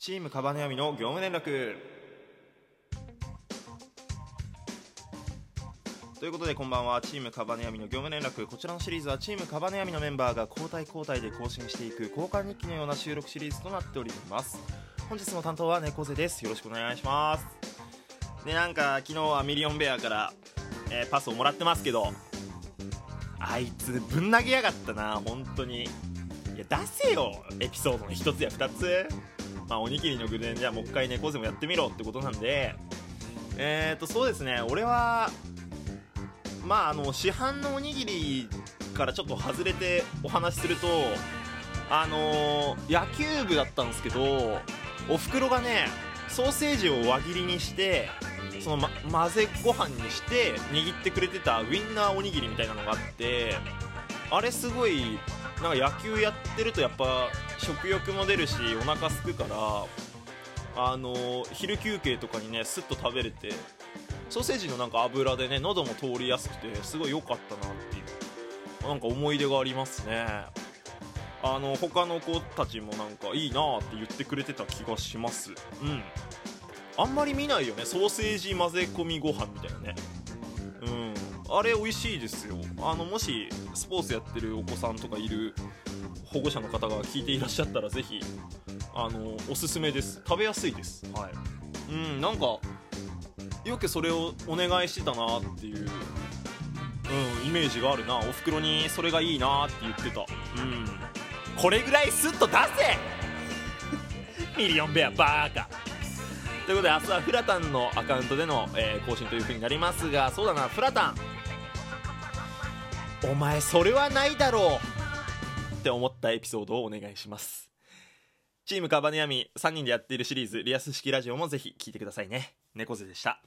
チームカバネヤミの業務連絡。ということでこんばんはチームカバネヤミの業務連絡。こちらのシリーズはチームカバネヤミのメンバーが交代交代で更新していく交換日記のような収録シリーズとなっております。本日の担当は猫背です。よろしくお願いします。でなんか昨日はミリオンベアから、えーパスをもらってますけどあいつぶん投げやがったな本当に。いや出せよエピソードの1つや2つ。まあおにぎりの具でじゃあもう一回猫背もやってみろってことなんでえーとそうですね。俺はまああの市販のおにぎりからちょっと外れてお話しするとあのー野球部だったんですけどおふくろがねソーセージを輪切りにしてその、ま、混ぜご飯にして握ってくれてたウインナーおにぎりみたいなのがあってあれすごいなんか野球やってるとやっぱ食欲も出るしお腹空くからあの昼休憩とかにねスッと食べれてソーセージのなんか油でね喉も通りやすくてすごい良かったなっていうなんか思い出がありますね。あの他の子たちもなんかいいなって言ってくれてた気がします。うん。あんまり見ないよね。ソーセージ混ぜ込みご飯みたいなね。うん。あれ美味しいですよ。あのもしスポーツやってるお子さんとかいる保護者の方が聞いていらっしゃったらぜひあのおすすめです。食べやすいです。はい。うんなんかよくそれをお願いしてたなっていう、うん、イメージがあるな。おふくろにそれがいいなって言ってた。うん。これぐらいスッと出せ！ミリオンベアバーカということで明日はフラタンのアカウントでの、えー更新という風になりますがそうだなフラタンお前それはないだろう。って思ったエピソードをお願いします。チームカバネヤミ3人でやっているシリーズリアス式ラジオもぜひ聞いてくださいね。猫背でした。